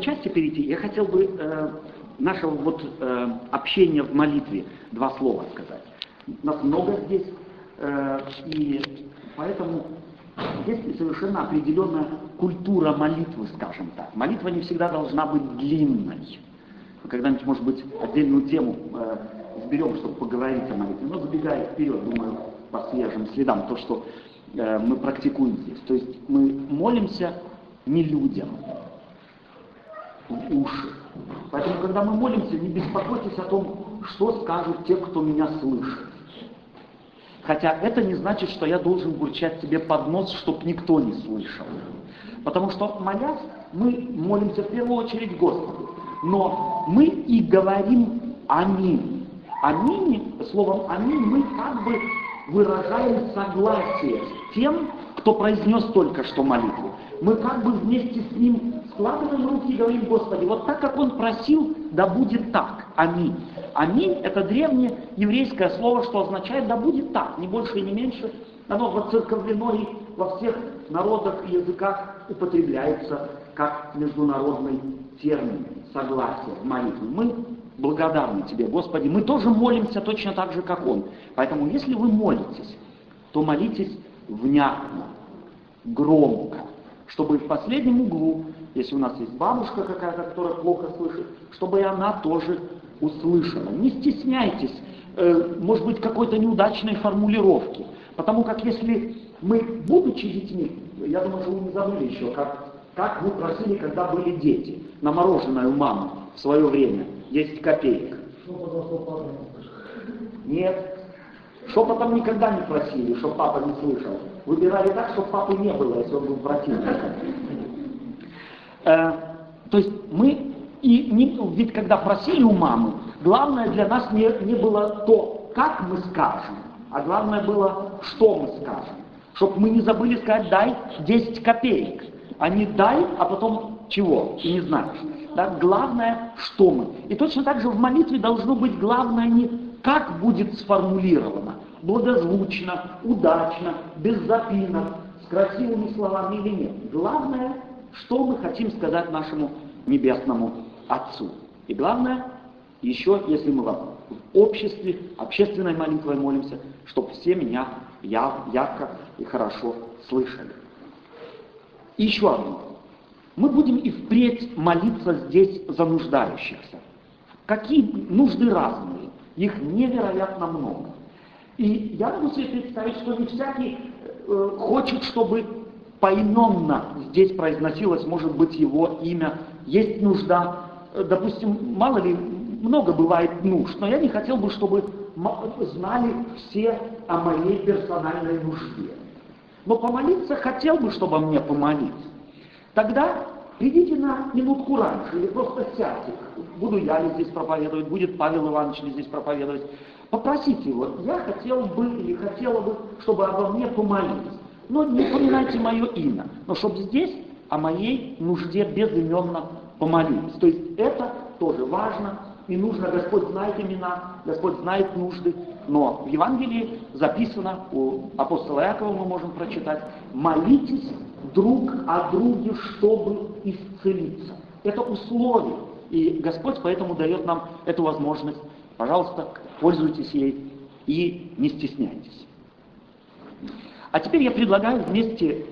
части перейти, я хотел бы э, нашего вот э, общения в молитве два слова сказать. Нас много здесь, э, и поэтому есть совершенно определенная культура молитвы, скажем так. Молитва не всегда должна быть длинной. Мы когда-нибудь, может быть, отдельную тему э, сберем, чтобы поговорить о молитве. Но забегая вперед, думаю, по свежим следам, то, что э, мы практикуем здесь. То есть мы молимся не людям уши. Поэтому, когда мы молимся, не беспокойтесь о том, что скажут те, кто меня слышит. Хотя это не значит, что я должен бурчать себе под нос, чтобы никто не слышал. Потому что, молясь, мы молимся в первую очередь Господу. Но мы и говорим «Аминь». «Аминь», словом «Аминь» мы как бы выражаем согласие с тем, кто произнес только что молитву. Мы как бы вместе с ним складываем руки и говорим, Господи, вот так, как он просил, да будет так. Аминь. Аминь – это древнее еврейское слово, что означает «да будет так», не больше и не меньше. Оно воцерковлено и во всех народах и языках употребляется как международный термин согласия в молитве. Мы благодарны Тебе, Господи. Мы тоже молимся точно так же, как Он. Поэтому, если вы молитесь, то молитесь внятно, громко, чтобы в последнем углу, если у нас есть бабушка какая-то, которая плохо слышит, чтобы и она тоже услышала. Не стесняйтесь, э, может быть, какой-то неудачной формулировки. Потому как если мы, будучи детьми, я думаю, что вы не забыли еще, как, как вы просили, когда были дети, на мороженое у мамы в свое время, 10 копеек. Нет, Шепотом никогда не просили, чтобы папа не слышал. Выбирали так, чтобы папы не было, если он был противником. Э, то есть мы, и не, ведь когда просили у мамы, главное для нас не, не было то, как мы скажем, а главное было, что мы скажем. Чтобы мы не забыли сказать, дай 10 копеек, а не дай, а потом чего, и не знаешь. Да? Главное, что мы. И точно так же в молитве должно быть главное не как будет сформулировано, благозвучно, удачно, без запинок, с красивыми словами или нет. Главное, что мы хотим сказать нашему небесному Отцу. И главное, еще, если мы в обществе, общественной молитвой молимся, чтобы все меня ярко и хорошо слышали. И еще одно. Мы будем и впредь молиться здесь за нуждающихся. Какие нужды разные. Их невероятно много. И я могу себе представить, что не всякий э, хочет, чтобы поименно здесь произносилось, может быть, его имя. Есть нужда, э, допустим, мало ли, много бывает нужд, но я не хотел бы, чтобы знали все о моей персональной нужде. Но помолиться хотел бы, чтобы мне помолиться. Тогда Придите на минутку раньше или просто сядьте. Буду я ли здесь проповедовать, будет Павел Иванович ли здесь проповедовать. Попросите его, я хотел бы или хотела бы, чтобы обо мне помолились. Но не поминайте мое имя, но чтобы здесь о моей нужде безыменно помолились. То есть это тоже важно и нужно. Господь знает имена, Господь знает нужды. Но в Евангелии записано, у апостола Якова мы можем прочитать, молитесь друг о друге, чтобы исцелиться. Это условие. И Господь поэтому дает нам эту возможность. Пожалуйста, пользуйтесь ей и не стесняйтесь. А теперь я предлагаю вместе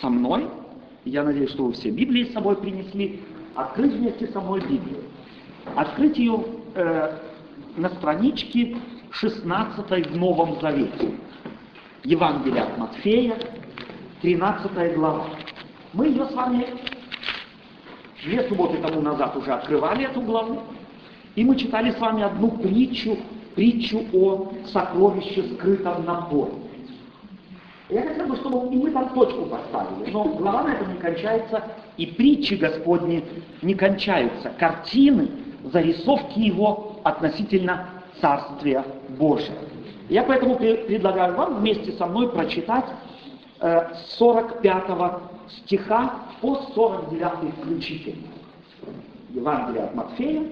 со мной, я надеюсь, что вы все Библии с собой принесли, открыть вместе со мной Библию. Открыть ее э, на страничке 16 в Новом Завете. Евангелие от Матфея, 13 глава. Мы ее с вами две субботы тому назад уже открывали эту главу, и мы читали с вами одну притчу, притчу о сокровище, скрытом на поле. Я хотел бы, чтобы и мы там точку поставили, но глава на этом не кончается, и притчи Господни не кончаются. Картины, зарисовки его относительно Царствия Божия. Я поэтому предлагаю вам вместе со мной прочитать 45 э, стиха по 49 включительно. Евангелие от Матфея,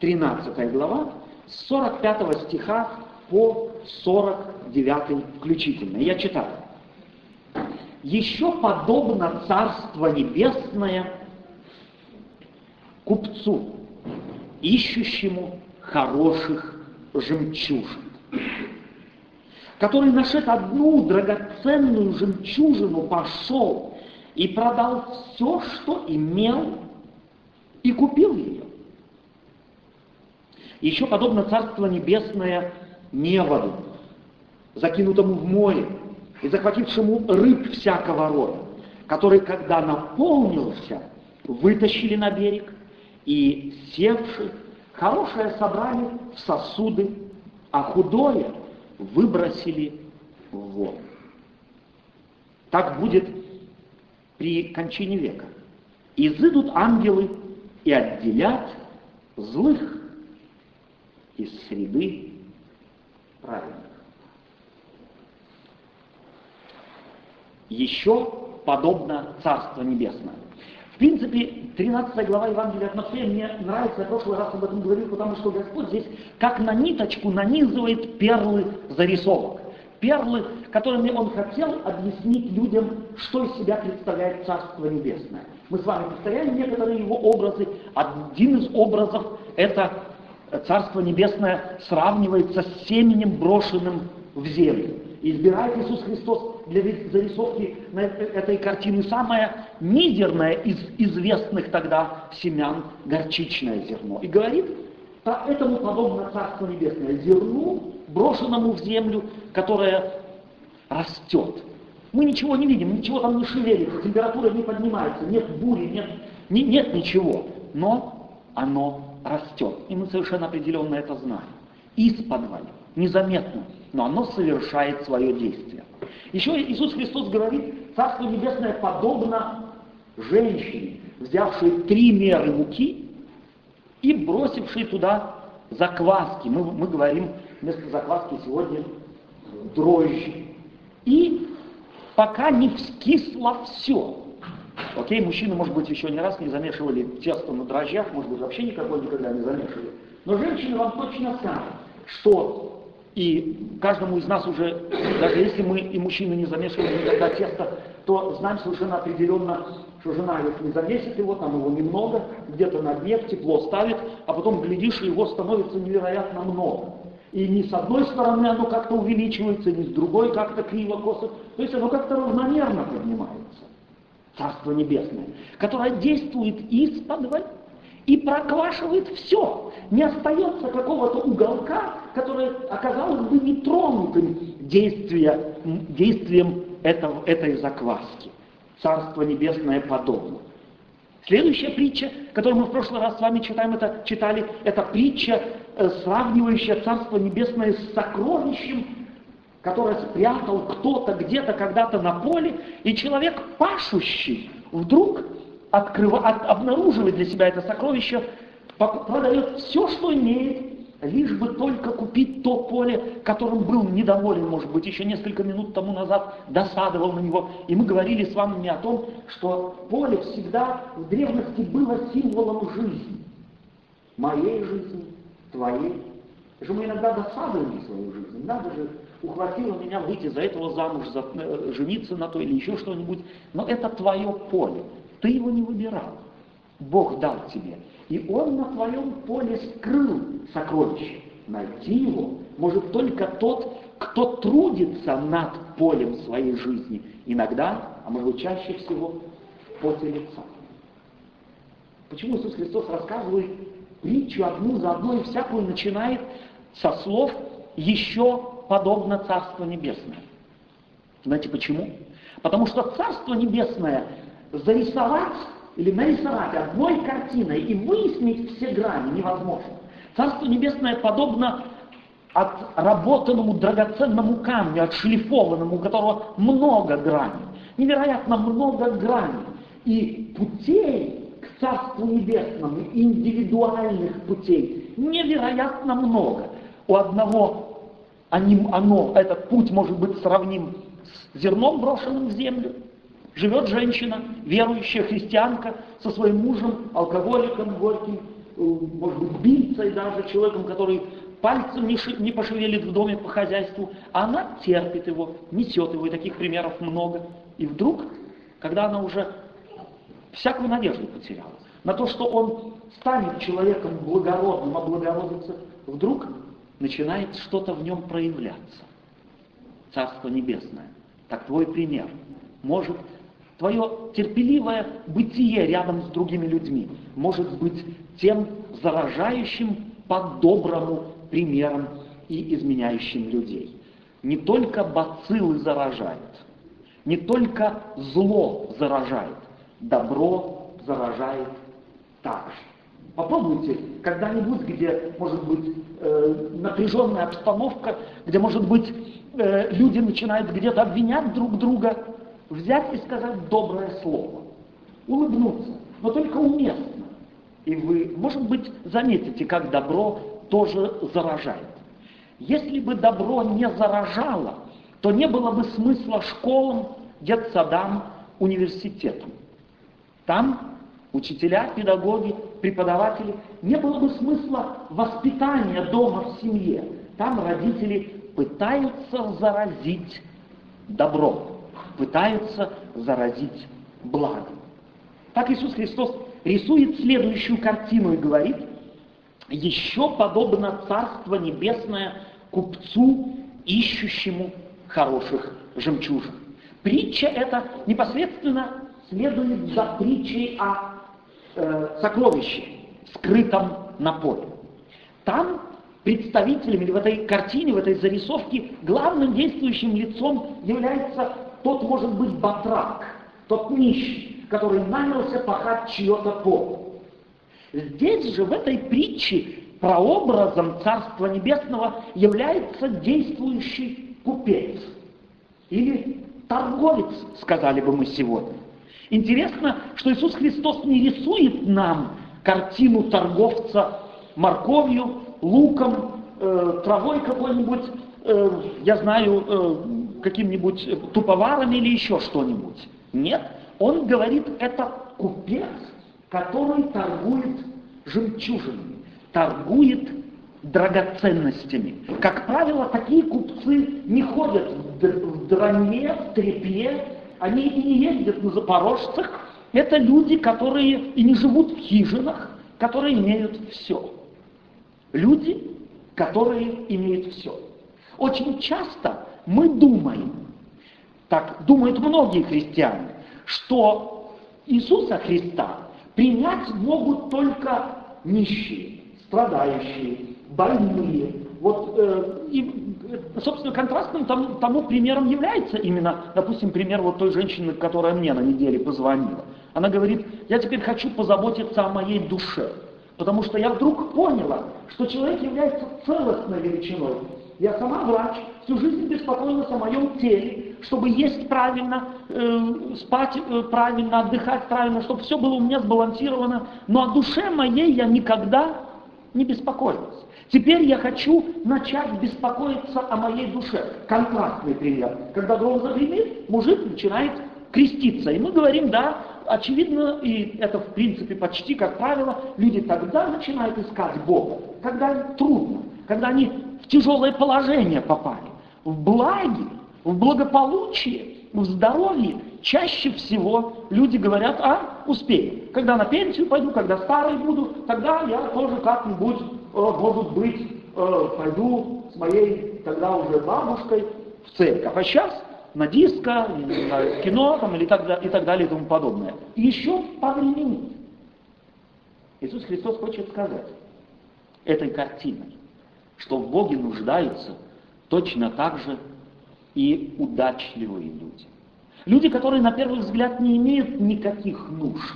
13 глава, с 45 стиха по 49 включительно. Я читаю. «Еще подобно Царство Небесное купцу, ищущему хороших жемчужин, который, нашед одну драгоценную жемчужину, пошел и продал все, что имел, и купил ее. Еще подобно Царство Небесное неводу, закинутому в море и захватившему рыб всякого рода, который, когда наполнился, вытащили на берег и, севши, хорошее собрали в сосуды, а худое выбросили в воду. Так будет при кончине века. Изыдут ангелы и отделят злых из среды праведных. Еще подобно Царство Небесное. В принципе, 13 глава Евангелия от Матфея мне нравится, я в прошлый раз об этом говорил, потому что Господь здесь как на ниточку нанизывает перлы зарисовок. Перлы, которыми Он хотел объяснить людям, что из себя представляет Царство Небесное. Мы с вами повторяем некоторые его образы. Один из образов – это Царство Небесное сравнивается с семенем, брошенным в землю. Избирает Иисус Христос для зарисовки на этой картины самое мизерное из известных тогда семян горчичное зерно. И говорит, поэтому подобно Царство Небесное зерну, брошенному в землю, которое растет. Мы ничего не видим, ничего там не шевелится, температура не поднимается, нет бури, нет, не, нет ничего. Но оно растет. И мы совершенно определенно это знаем. Из-под незаметно, но оно совершает свое действие. Еще Иисус Христос говорит, Царство Небесное подобно женщине, взявшей три меры муки и бросившей туда закваски. Мы, мы говорим вместо закваски сегодня дрожжи. И пока не вскисло все. Окей, мужчины, может быть, еще не раз не замешивали тесто на дрожжах, может быть, вообще никакой никогда не замешивали. Но женщины вам точно скажут, что и каждому из нас уже, даже если мы и мужчины не замешивали никогда тесто, то знаем совершенно определенно, что жена, если не замесит его, там его немного, где-то на дне тепло ставит, а потом глядишь, его становится невероятно много. И ни с одной стороны оно как-то увеличивается, ни с другой как-то криво, косо. То есть оно как-то равномерно поднимается. Царство Небесное, которое действует из-под и проквашивает все. Не остается какого-то уголка, который оказалось бы не тронутым действия, действием этого, этой закваски. Царство Небесное подобно. Следующая притча, которую мы в прошлый раз с вами читаем, это, читали, это притча, э, сравнивающая Царство Небесное с сокровищем, которое спрятал кто-то где-то когда-то на поле, и человек пашущий вдруг открыва, от, обнаруживает для себя это сокровище, продает все, что имеет, лишь бы только купить то поле, которым был недоволен, может быть, еще несколько минут тому назад досадовал на него. И мы говорили с вами о том, что поле всегда в древности было символом жизни. Моей жизни, твоей. Же мы иногда досадовали свою жизнь. Надо же, ухватило меня выйти за этого замуж, за, э, жениться на то или еще что-нибудь. Но это твое поле. Ты его не выбирал. Бог дал тебе. И Он на твоем поле скрыл сокровище. Найти его может только тот, кто трудится над полем своей жизни. Иногда, а может быть чаще всего, в поте лица. Почему Иисус Христос рассказывает притчу одну за одной, всякую начинает со слов «еще подобно Царство Небесное». Знаете почему? Потому что Царство Небесное зарисовать или нарисовать одной картиной и выяснить все грани невозможно. Царство Небесное подобно отработанному драгоценному камню, отшлифованному, у которого много граней. Невероятно много граней. И путей к Царству Небесному, индивидуальных путей, невероятно много. У одного оно, этот путь может быть сравним с зерном, брошенным в землю, Живет женщина, верующая христианка, со своим мужем, алкоголиком горьким, э, может быть, бийцей даже, человеком, который пальцем не, ши, пошевелит в доме по хозяйству, а она терпит его, несет его, и таких примеров много. И вдруг, когда она уже всякую надежду потеряла, на то, что он станет человеком благородным, облагородится, вдруг начинает что-то в нем проявляться. Царство Небесное. Так твой пример может, твое терпеливое бытие рядом с другими людьми может быть тем заражающим по-доброму примером и изменяющим людей. Не только бациллы заражают, не только зло заражает, добро заражает также. Попробуйте когда-нибудь, где может быть э, напряженная обстановка, где может быть э, люди начинают где-то обвинять друг друга, взять и сказать доброе слово, улыбнуться, но только уместно. И вы, может быть, заметите, как добро тоже заражает. Если бы добро не заражало, то не было бы смысла школам, детсадам, университетам. Там учителя, педагоги, преподаватели, не было бы смысла воспитания дома в семье. Там родители пытаются заразить добро, пытаются заразить благо. Так Иисус Христос рисует следующую картину и говорит, еще подобно Царство Небесное купцу, ищущему хороших жемчужин. Притча эта непосредственно следует за притчей о э, сокровище, скрытом на поле. Там представителем или в этой картине, в этой зарисовке главным действующим лицом является тот, может быть, батрак, тот нищий, который нанялся пахать чье-то поле. Здесь же, в этой притче, прообразом Царства Небесного является действующий купец или торговец, сказали бы мы сегодня. Интересно, что Иисус Христос не рисует нам картину торговца морковью, луком, э, травой какой-нибудь, э, я знаю, э, каким-нибудь туповаром или еще что-нибудь. Нет, он говорит, это купец, который торгует жемчужинами, торгует драгоценностями. Как правило, такие купцы не ходят в драме, в трепе, они и не ездят на запорожцах. Это люди, которые и не живут в хижинах, которые имеют все. Люди, которые имеют все. Очень часто мы думаем, так думают многие христиане, что Иисуса Христа принять могут только нищие, страдающие, больные. Вот, э, и, собственно, контрастным тому, тому примером является именно, допустим, пример вот той женщины, которая мне на неделе позвонила. Она говорит, я теперь хочу позаботиться о моей душе, потому что я вдруг поняла, что человек является целостной величиной. Я сама врач, всю жизнь беспокоилась о моем теле, чтобы есть правильно, э, спать э, правильно, отдыхать правильно, чтобы все было у меня сбалансировано. Но о душе моей я никогда не беспокоилась. Теперь я хочу начать беспокоиться о моей душе. Контрастный пример. Когда гром загремит, мужик начинает креститься. И мы говорим, да, очевидно, и это в принципе почти как правило, люди тогда начинают искать Бога, когда трудно, когда они в тяжелое положение попали. В благе, в благополучии, в здоровье чаще всего люди говорят, а, успею. Когда на пенсию пойду, когда старый буду, тогда я тоже как-нибудь, э, может быть, э, пойду с моей тогда уже бабушкой в церковь. А сейчас на диско, на кино там, или так, и так далее и тому подобное. И еще повременить. Иисус Христос хочет сказать этой картиной, что в Боге нуждаются точно так же и удачливые люди. Люди, которые на первый взгляд не имеют никаких нужд,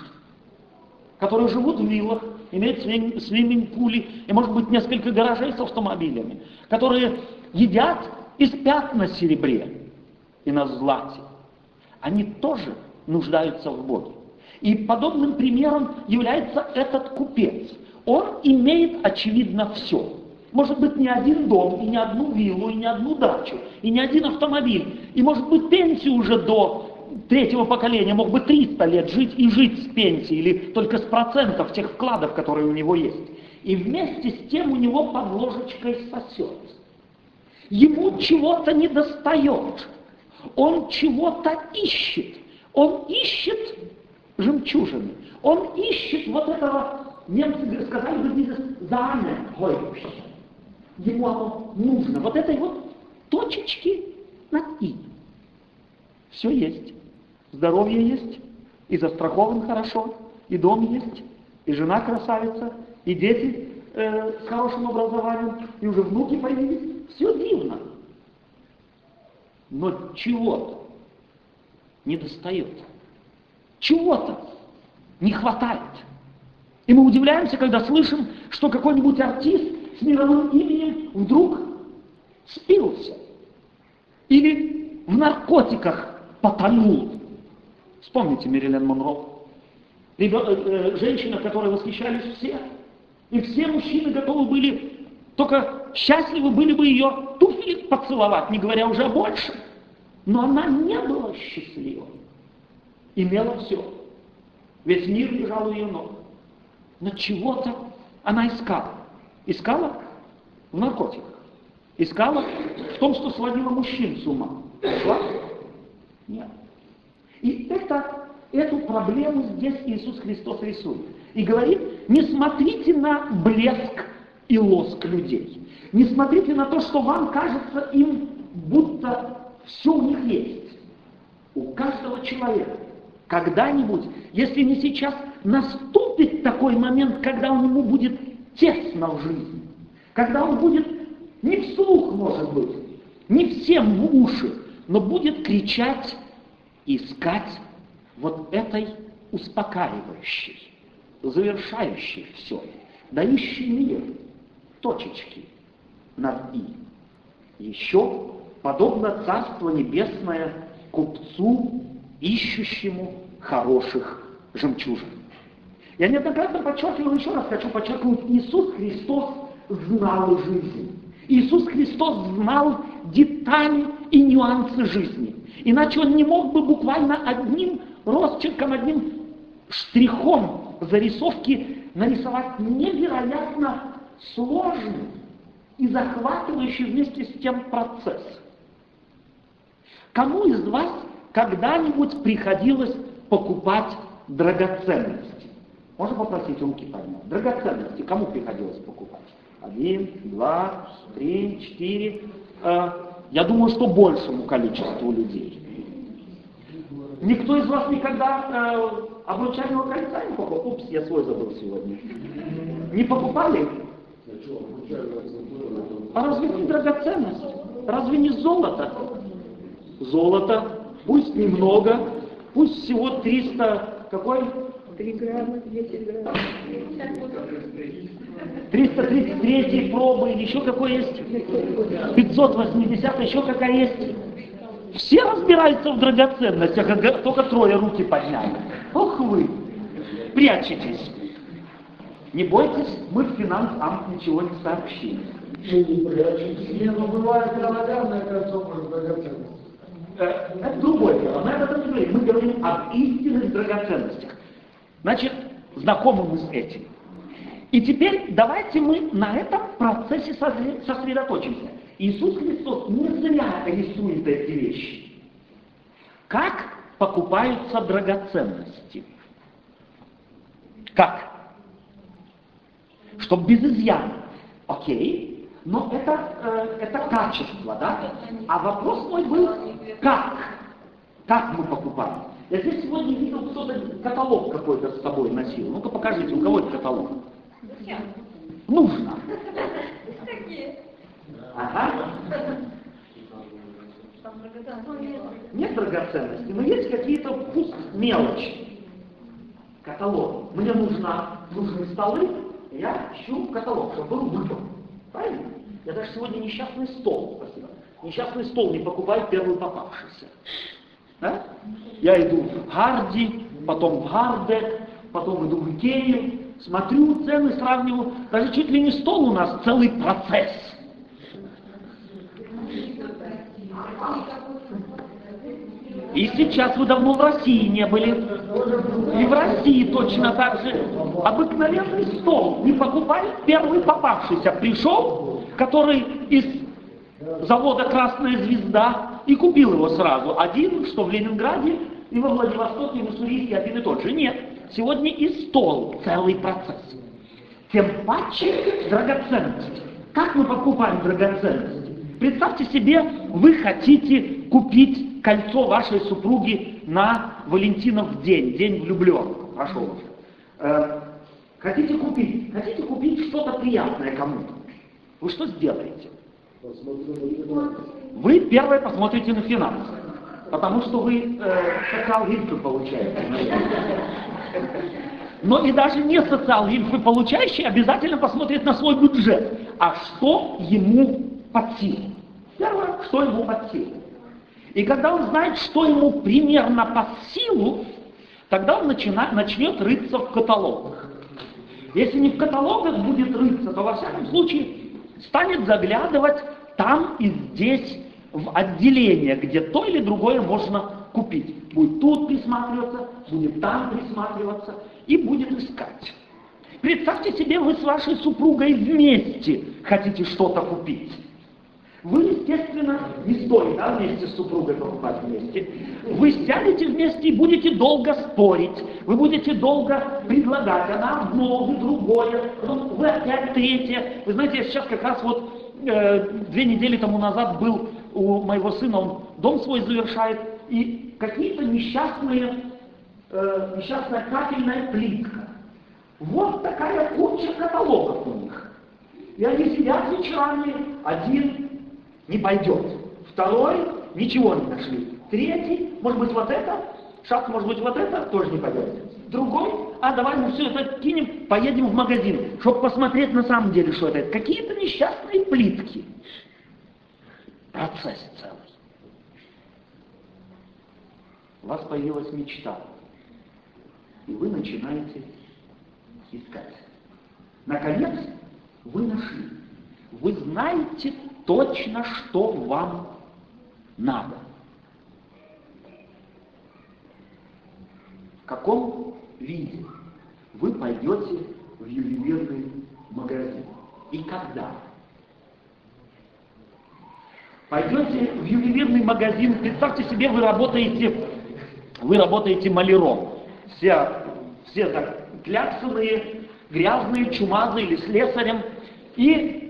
которые живут в виллах, имеют свиминг-пули и, может быть, несколько гаражей с автомобилями, которые едят и спят на серебре, и на злате, они тоже нуждаются в Боге. И подобным примером является этот купец. Он имеет, очевидно, все. Может быть, не один дом, и не одну виллу, и не одну дачу, и не один автомобиль. И, может быть, пенсию уже до третьего поколения мог бы 300 лет жить и жить с пенсии, или только с процентов тех вкладов, которые у него есть. И вместе с тем у него под ложечкой сосет. Ему чего-то не достает. Он чего-то ищет. Он ищет жемчужины. Он ищет вот этого, немцы сказали бы dieses Sahnehäubchen. Ему оно нужно. Вот этой вот точечки над «и». Все есть. Здоровье есть, и застрахован хорошо, и дом есть, и жена красавица, и дети э, с хорошим образованием, и уже внуки появились. Все дивно. Но чего-то не достает. Чего-то не хватает. И мы удивляемся, когда слышим, что какой-нибудь артист с мировым именем вдруг спился. Или в наркотиках потонул. Вспомните Мерилен Монро. Э, э, женщина, которой восхищались все. И все мужчины готовы были, только счастливы были бы ее туфли поцеловать, не говоря уже о большем. Но она не была счастлива. Имела все. Весь мир лежал у ее ног. Но чего-то она искала. Искала в наркотиках. Искала в том, что сводила мужчин с ума. Нашла? Нет. И это, эту проблему здесь Иисус Христос рисует. И говорит, не смотрите на блеск и лоск людей. Не смотрите на то, что вам кажется им, будто все у них есть. У каждого человека. Когда-нибудь, если не сейчас, наступит такой момент, когда у него будет тесно в жизни. Когда он будет не вслух, может быть, не всем в уши, но будет кричать искать вот этой успокаивающей, завершающей все, дающей мир, точечки над «и». Еще, подобно Царство Небесное купцу, ищущему хороших жемчужин. Я неоднократно подчеркивал, еще раз хочу подчеркнуть, Иисус Христос знал жизнь. Иисус Христос знал детали и нюансы жизни. Иначе он не мог бы буквально одним росчерком, одним штрихом зарисовки нарисовать невероятно сложный и захватывающий вместе с тем процесс. Кому из вас когда-нибудь приходилось покупать драгоценности? Можно попросить руки поднять? Драгоценности кому приходилось покупать? Один, два, три, четыре. Э, я думаю, что большему количеству людей. Никто из вас никогда э, обручального кольца не покупал? Упс, я свой забыл сегодня. Не покупали? А разве не драгоценность? Разве не золото? Золото, пусть немного, пусть всего 300, какой? 3 грамма, 10 грамм. 333 пробы, еще какой есть? 580, еще какая есть? Все разбираются в драгоценностях, а только трое руки подняли. Ох вы, прячетесь. Не бойтесь, мы в финанс-амт ничего не сообщили. Не, ну бывает равноценное кольцо, может, драгоценность. Э, это другое дело. Мы об этом не говорим. Мы говорим об истинных драгоценностях. Значит, знакомы мы с этим. И теперь давайте мы на этом процессе сосредоточимся. Иисус Христос не зря рисует эти вещи. Как покупаются драгоценности? Как? Чтобы без изъяна. Окей, но это, э, это качество, да? А вопрос мой был, как? Как мы покупаем? Я здесь сегодня видел, кто-то каталог какой-то с собой носил. Ну-ка покажите, у кого это каталог? Нужно. Ага. Нет драгоценности, но есть какие-то пусть мелочи. Каталог. Мне нужно, нужны столы, я ищу каталог, чтобы был выбор. Правильно? Я даже сегодня несчастный стол, спасибо. Несчастный стол не покупаю первый попавшийся. Да? Я иду в Гарди, потом в Гарде, потом иду в Икею, смотрю цены, сравниваю. Даже чуть ли не стол у нас целый процесс. И сейчас вы давно в России не были. И в России точно так же. Обыкновенный стол. Не покупали первый попавшийся. Пришел, который из завода «Красная звезда» и купил его сразу. Один, что в Ленинграде, и во Владивостоке, и в Уссурийске один и тот же. Нет, сегодня и стол целый процесс. Тем паче драгоценности. Как мы покупаем драгоценности? Представьте себе, вы хотите купить кольцо вашей супруги на Валентинов день, день влюбленных. Пошел уже. Э, хотите купить, хотите купить что-то приятное кому-то. Вы что сделаете? Вы первое посмотрите на финансы, потому что вы э, социал-гильфы получаете. Но и даже не социал-гильфы получающий обязательно посмотрит на свой бюджет. А что ему под силу? Первое, что ему под силу. И когда он знает, что ему примерно под силу, тогда он начинает, начнет рыться в каталогах. Если не в каталогах будет рыться, то во всяком случае станет заглядывать там и здесь в отделение, где то или другое можно купить. Будет тут присматриваться, будет там присматриваться и будет искать. Представьте себе, вы с вашей супругой вместе хотите что-то купить. Вы, естественно, не стоит да, вместе с супругой покупать вместе. Вы сядете вместе и будете долго спорить. Вы будете долго предлагать. Она одно, вы другое. Потом вы опять третье. Вы знаете, я сейчас как раз вот э, две недели тому назад был у моего сына, он дом свой завершает, и какие-то несчастные, э, несчастная капельная плитка. Вот такая куча каталогов у них. И они сидят вечерами, один не пойдет. Второй, ничего не нашли. Третий, может быть, вот это, шаг, может быть, вот это, тоже не пойдет. Другой, а давай мы все это кинем, поедем в магазин, чтобы посмотреть на самом деле, что это. Какие-то несчастные плитки. Процесс целый. У вас появилась мечта, и вы начинаете искать. Наконец, вы нашли. Вы знаете точно, что вам надо. В каком виде вы пойдете в ювелирный магазин и когда? Пойдете в ювелирный магазин, представьте себе, вы работаете, вы работаете маляром. Все, все так кляксовые, грязные, чумазые или слесарем. И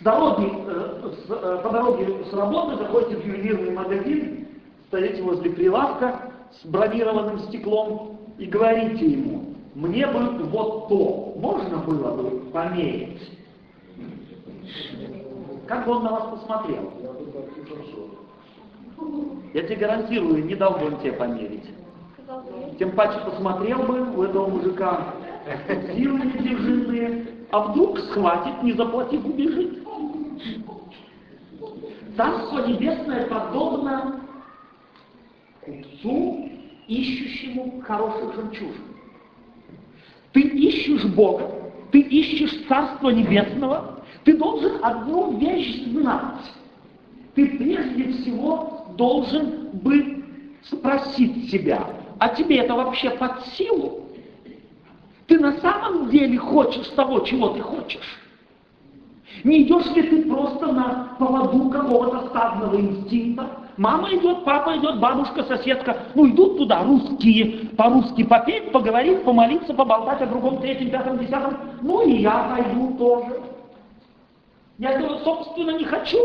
дороги, э, с, э, по дороге с работы заходите в ювелирный магазин, стоите возле прилавка с бронированным стеклом и говорите ему, мне бы вот то, можно было бы померить? Как бы он на вас посмотрел? Я тебе гарантирую, не дал бы он тебе померить. Тем паче посмотрел бы у этого мужика силы недержимые, а вдруг схватит, не заплатив, убежит. Царство Небесное подобно купцу, ищущему хороших жемчужин. Ты ищешь Бога, ты ищешь Царство Небесного, ты должен одну вещь знать. Ты прежде всего должен бы спросить себя, а тебе это вообще под силу? Ты на самом деле хочешь того, чего ты хочешь? Не идешь ли ты просто на поводу какого-то стадного инстинкта? Мама идет, папа идет, бабушка, соседка. Ну, идут туда русские, по-русски попеть, поговорить, помолиться, поболтать о другом, третьем, пятом, десятом. Ну, и я пойду тоже. Я этого, собственно, не хочу.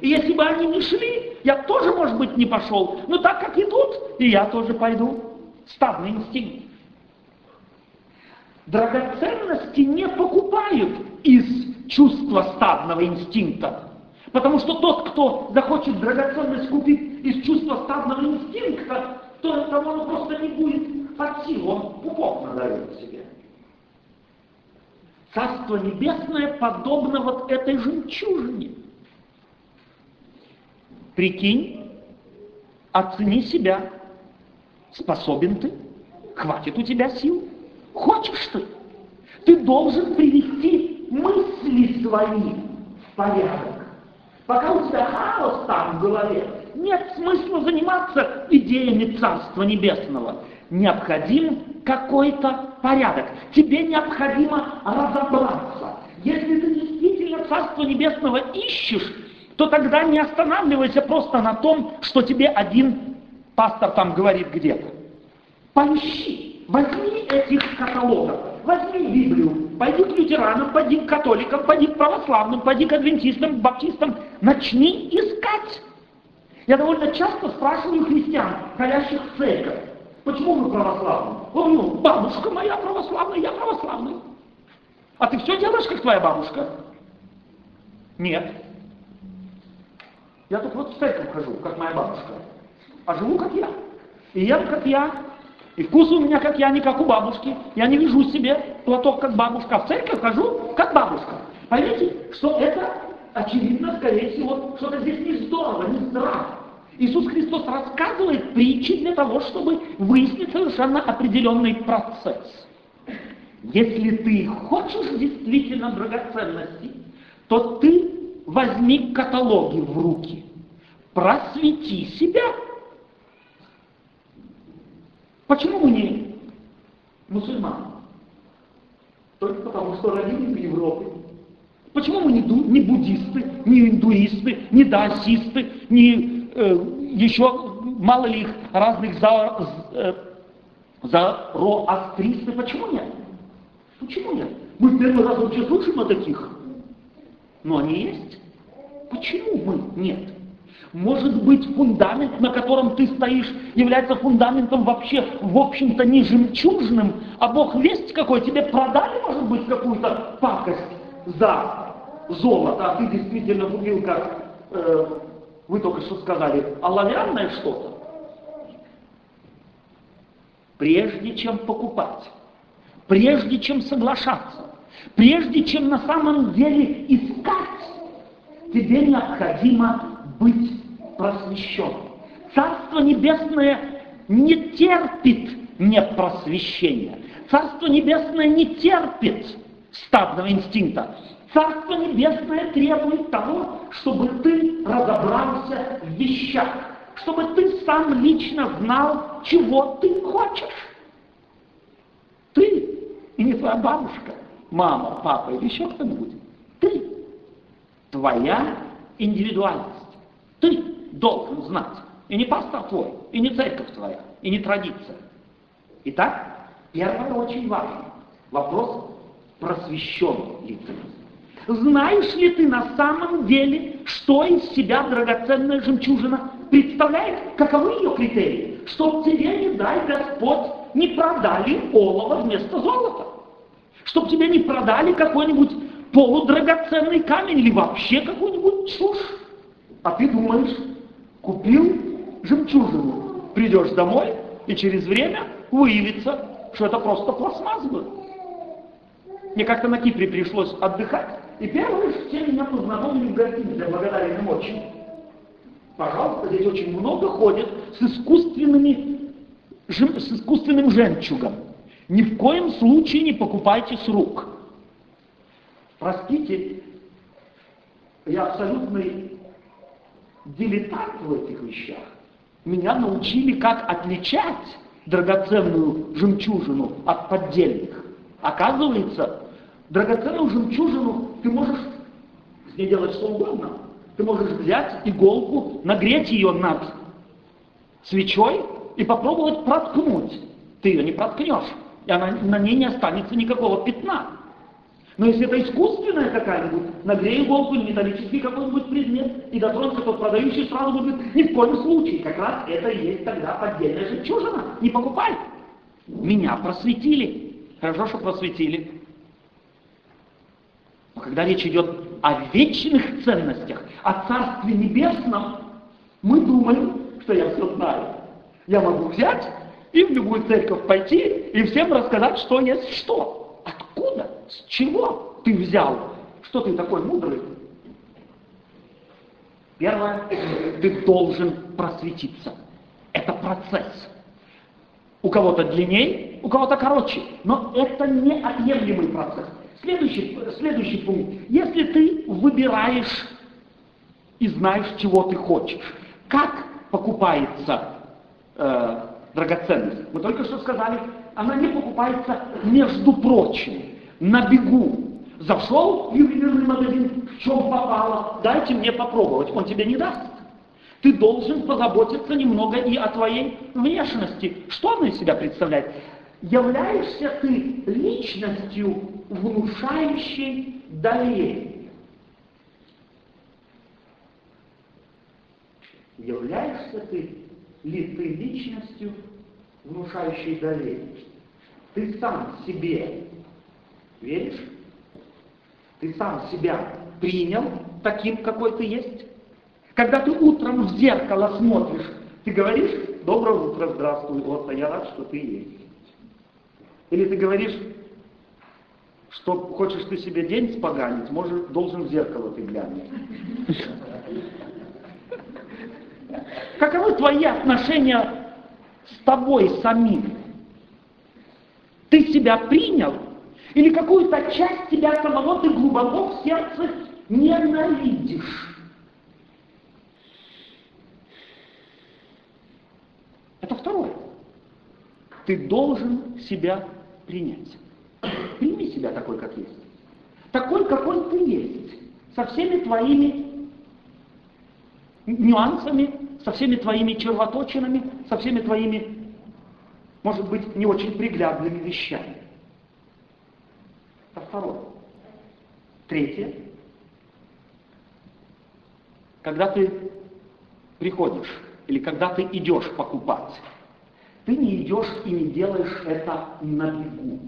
И если бы они не шли, я тоже, может быть, не пошел. Но так как идут, и я тоже пойду. Стадный инстинкт. Драгоценности не покупают из чувства стадного инстинкта. Потому что тот, кто захочет драгоценность купить из чувства стадного инстинкта, то тому он просто не будет под силу, он пупок надает себе. Царство Небесное подобно вот этой жемчужине. Прикинь, оцени себя. Способен ты? Хватит у тебя сил? Хочешь ты? Ты должен привести мысли свои в порядок. Пока у тебя хаос там в голове, нет смысла заниматься идеями Царства Небесного. Необходим какой-то порядок. Тебе необходимо разобраться. Если ты действительно Царство Небесного ищешь, то тогда не останавливайся просто на том, что тебе один пастор там говорит где-то. Поищи, возьми этих каталогов, возьми Библию, пойди к лютеранам, пойди к католикам, пойди к православным, пойди к адвентистам, к баптистам, начни искать. Я довольно часто спрашиваю христиан, ходящих в церковь, почему вы православны? Он, ну, бабушка моя православная, я православный. А ты все делаешь, как твоя бабушка? Нет. Я только вот в церковь хожу, как моя бабушка. А живу, как я. И ем, как я. И вкус у меня, как я, не как у бабушки. Я не вяжу себе платок, как бабушка. В церковь хожу, как бабушка. Поймите, что это, очевидно, скорее всего, что-то здесь не здорово, не здраво. Иисус Христос рассказывает притчи для того, чтобы выяснить совершенно определенный процесс. Если ты хочешь действительно драгоценности, то ты возьми каталоги в руки, просвети себя. Почему мы не мусульмане? Только потому, что родились в Европе. Почему мы не, не буддисты, не индуисты, не даосисты, не э, еще мало ли их разных за, э, зороастристы? Почему нет? Почему нет? Мы первый раз вообще слышим о таких. Но они есть. Почему мы нет? Может быть, фундамент, на котором ты стоишь, является фундаментом вообще, в общем-то, не жемчужным, а Бог весть какой, тебе продали, может быть, какую-то пакость за золото, а ты действительно купил, как э, вы только что сказали, оловянное что-то. Прежде чем покупать, прежде чем соглашаться, прежде чем на самом деле искать, тебе необходимо быть просвещенным. Царство Небесное не терпит непросвещения. Царство Небесное не терпит стадного инстинкта. Царство Небесное требует того, чтобы ты разобрался в вещах, чтобы ты сам лично знал, чего ты хочешь. Ты и не твоя бабушка, мама, папа или еще кто-нибудь. Ты. Твоя индивидуальность. Ты должен знать. И не пастор твой, и не церковь твоя, и не традиция. Итак, первое очень важно. Вопрос, просвещен ли ты. Знаешь ли ты на самом деле, что из себя драгоценная жемчужина представляет? Каковы ее критерии? Чтоб тебе, не дай Господь, не продали олово вместо золота. Чтоб тебе не продали какой-нибудь полудрагоценный камень или вообще какую-нибудь чушь. А ты думаешь, купил жемчужину, придешь домой, и через время выявится, что это просто пластмасс был. Мне как-то на Кипре пришлось отдыхать, и первые все меня познакомили в гостинице благодаренным очень. Пожалуйста, здесь очень много ходят с искусственными с искусственным жемчугом. Ни в коем случае не покупайте с рук. Простите, я абсолютный дилетант в этих вещах. Меня научили, как отличать драгоценную жемчужину от поддельных. Оказывается, драгоценную жемчужину ты можешь с ней делать что угодно. Ты можешь взять иголку, нагреть ее над свечой и попробовать проткнуть. Ты ее не проткнешь, и она, на ней не останется никакого пятна. Но если это искусственная какая-нибудь, нагрей иголку или металлический какой-нибудь предмет, и дотронься, то продающий сразу будет ни в коем случае. Как раз это и есть тогда поддельная жемчужина. Не покупай. Меня просветили. Хорошо, что просветили. Но когда речь идет о вечных ценностях, о Царстве Небесном, мы думаем, что я все знаю. Я могу взять и в любую церковь пойти и всем рассказать, что есть что. С чего ты взял? Что ты такой мудрый? Первое, ты должен просветиться. Это процесс. У кого-то длиннее, у кого-то короче. Но это неотъемлемый процесс. Следующий, следующий пункт. Если ты выбираешь и знаешь, чего ты хочешь, как покупается э, драгоценность. Мы только что сказали, она не покупается между прочим, на бегу. Зашел в ювелирный магазин, в чем попало, дайте мне попробовать, он тебе не даст. Ты должен позаботиться немного и о твоей внешности. Что она из себя представляет? Являешься ты личностью, внушающей доверие. Являешься ты ли ты личностью, внушающей доверие? Ты сам себе веришь? Ты сам себя принял таким, какой ты есть? Когда ты утром в зеркало смотришь, ты говоришь «Доброе утро, здравствуй, Отто, я рад, что ты есть». Или ты говоришь, что хочешь ты себе день споганить, может, должен в зеркало ты глянуть. Каковы твои отношения с тобой самим? Ты себя принял? Или какую-то часть тебя самого ты глубоко в сердце ненавидишь? Это второе. Ты должен себя принять. Прими себя такой, как есть. Такой, какой ты есть. Со всеми твоими нюансами, со всеми твоими червоточинами, со всеми твоими, может быть, не очень приглядными вещами. Это второе. Третье. Когда ты приходишь или когда ты идешь покупать, ты не идешь и не делаешь это на бегу.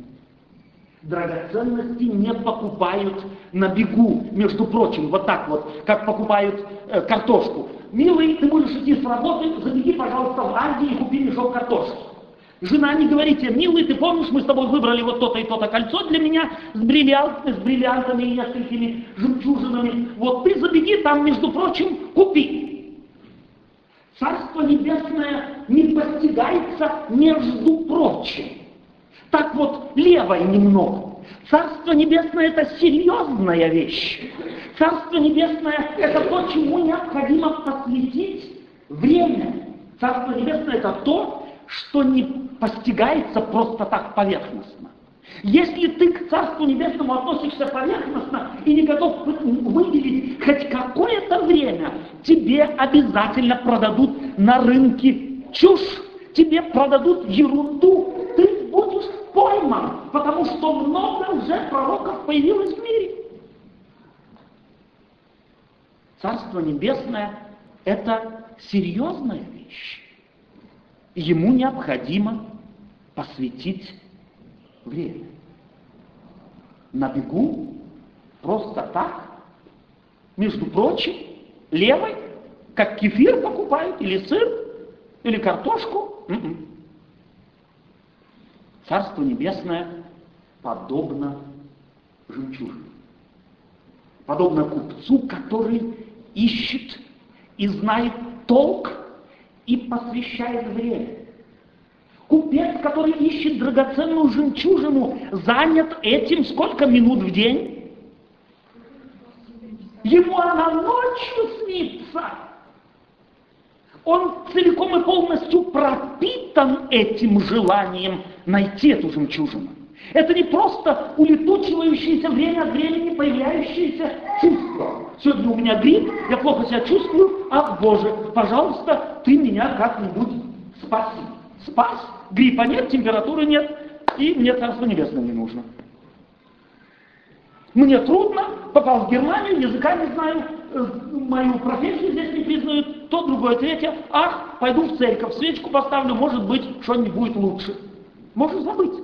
Драгоценности не покупают на бегу, между прочим, вот так вот, как покупают э, картошку. Милый, ты будешь идти с работы, забеги, пожалуйста, в Азии и купи мешок картошки. Жена не говорит тебе, милый, ты помнишь, мы с тобой выбрали вот то-то и то-то кольцо для меня с, бриллиант, с бриллиантами и несколькими жемчужинами. Вот ты забеги там, между прочим, купи. Царство Небесное не постигается между прочим. Так вот, левой немного. Царство Небесное – это серьезная вещь. Царство Небесное – это то, чему необходимо посвятить время. Царство Небесное – это то, что не постигается просто так поверхностно. Если ты к Царству Небесному относишься поверхностно и не готов выделить хоть какое-то время, тебе обязательно продадут на рынке чушь, тебе продадут ерунду, ты будешь пойман, потому что много уже пророков появилось в мире. Царство Небесное – это серьезная вещь. Ему необходимо посвятить время. На бегу, просто так, между прочим, левой, как кефир покупают, или сыр, или картошку. М-м. Царство Небесное подобно жемчужине. Подобно купцу, который ищет и знает толк и посвящает время. Купец, который ищет драгоценную жемчужину, занят этим сколько минут в день? Ему она ночью снится. Он целиком и полностью пропитан этим желанием найти эту жемчужину. Это не просто улетучивающееся время от времени появляющееся чувство. Сегодня у меня грипп, я плохо себя чувствую, а Боже, пожалуйста, ты меня как-нибудь спаси. Спас, гриппа нет, температуры нет, и мне Царство Небесное не нужно. Мне трудно, попал в Германию, языка не знаю, э, мою профессию здесь не признают, то, другое, третье. Ах, пойду в церковь, свечку поставлю, может быть, что-нибудь будет лучше. Можешь забыть.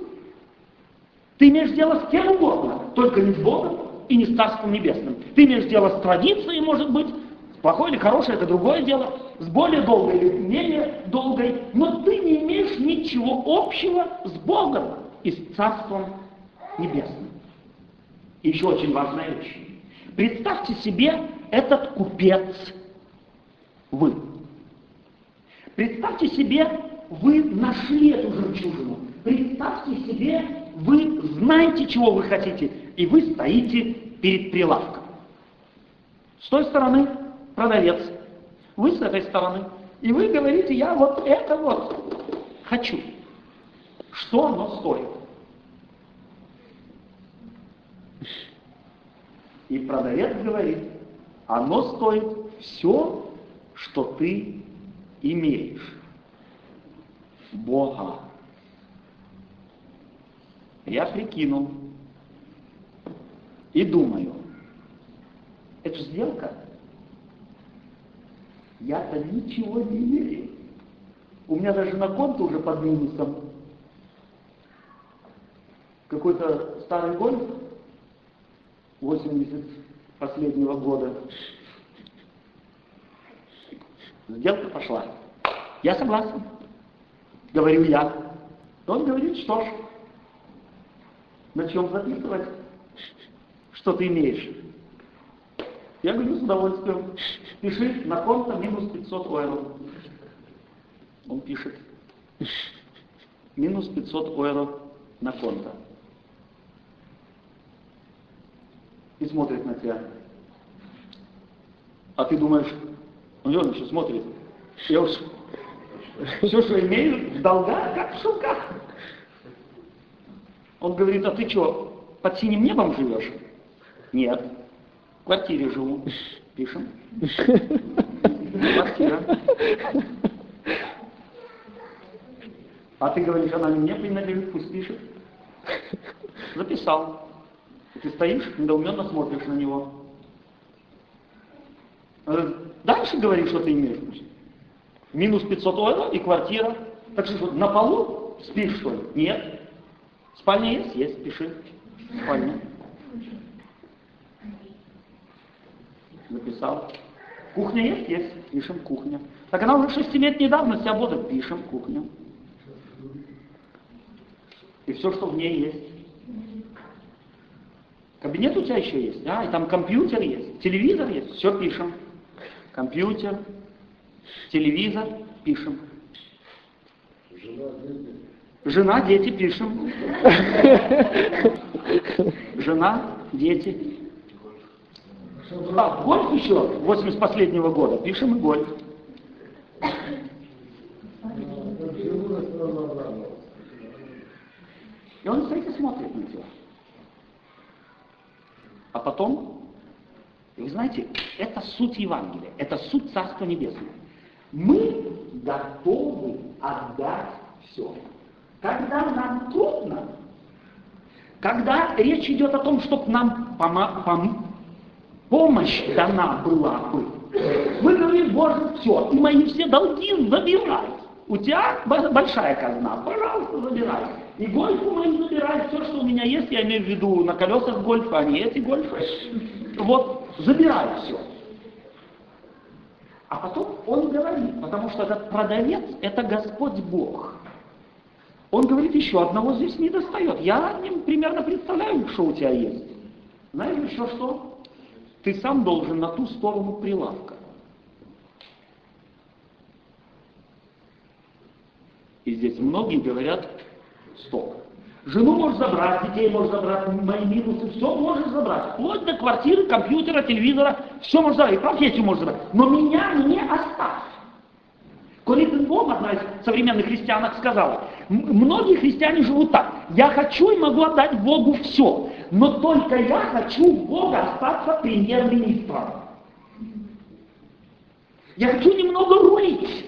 Ты имеешь дело с кем угодно, только не с Богом и не с Царством Небесным. Ты имеешь дело с традицией, может быть, плохой или хороший, это другое дело, с более долгой или менее долгой, но ты не имеешь ничего общего с Богом и с Царством Небесным. Еще очень важная вещь. Представьте себе этот купец вы. Представьте себе, вы нашли эту жемчужину. Представьте себе, вы знаете, чего вы хотите, и вы стоите перед прилавком. С той стороны продавец, вы с этой стороны. И вы говорите, я вот это вот хочу. Что оно стоит? И продавец говорит, оно стоит все, что ты имеешь Бога. Я прикинул и думаю, это сделка. Я-то ничего не имею. У меня даже на конте уже под минусом. Какой-то старый гольф 80 последнего года. Сделка пошла. Я согласен. Говорю я. Он говорит, что ж, на чем записывать, что ты имеешь. Я говорю с удовольствием. Пиши на конто минус 500 евро. Он пишет. Минус 500 евро на конто. И смотрит на тебя. А ты думаешь, ну он еще смотрит. Я уж все, что имею, в долгах, как в шелках. Он говорит, а ты что, под синим небом живешь? Нет. В квартире живу. Пишем. Квартира. А ты говоришь, она мне принадлежит, пусть пишет. Записал. Ты стоишь, недоуменно смотришь на него. Дальше говоришь, что ты имеешь. Минус 500 евро и квартира. Так что на полу спишь, что ли? Нет. Спальня есть? Есть, пиши. Спальня. Написал. Кухня есть? Есть. Пишем кухня. Так она уже шестилетней давности работает. Пишем кухня. И все, что в ней есть. Кабинет у тебя еще есть, да, и там компьютер есть, телевизор есть, все пишем. Компьютер, телевизор, пишем. Жена, дети, пишем. Жена, дети. А, гольф еще, 80 последнего года, пишем и гольф. И он стоит и смотрит на тебя. А потом, вы знаете, это суть Евангелия, это суть Царства Небесного. Мы готовы отдать все. Когда нам трудно, когда речь идет о том, чтобы нам помо- пом- помощь дана была бы, мы говорим, Боже, все, и мои все долги забирай. У тебя большая казна, пожалуйста, забирай. И гольфу мои забирай, все, что у меня есть, я имею в виду на колесах гольфа, а не эти гольфы. Вот, забирай все. А потом он говорит, потому что этот продавец – это Господь Бог. Он говорит, еще одного здесь не достает. Я примерно представляю, что у тебя есть. Знаешь еще что? Ты сам должен на ту сторону прилавка. И здесь многие говорят, стоп. Жену можешь забрать, детей можешь забрать, мои минусы, все можешь забрать. Вплоть до квартиры, компьютера, телевизора, все можешь забрать, и профессию можешь забрать. Но меня не оставь. Коли Бог, одна из современных христианок, сказала, многие христиане живут так. Я хочу и могу отдать Богу все, но только я хочу Бога остаться премьер-министром. Я хочу немного рулить.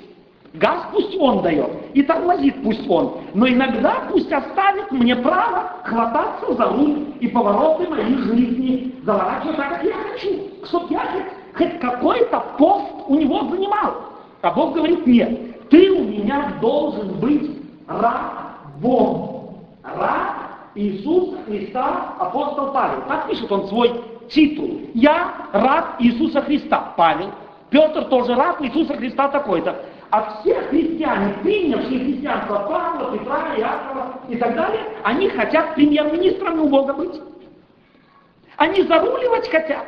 Газ пусть он дает, и тормозит пусть он, но иногда пусть оставит мне право хвататься за руль и повороты моей жизни, заворачивать так, как я хочу, чтобы я хоть, хоть какой-то пост у него занимал. А Бог говорит, нет, ты у меня должен быть рабом. Раб Иисуса Христа, апостол Павел. Так пишет он свой титул. Я раб Иисуса Христа, Павел. Петр тоже раб Иисуса Христа такой-то. А все христиане, принявшие христианство Павла, Петра, Иакова и так далее, они хотят премьер-министрами у Бога быть. Они заруливать хотят.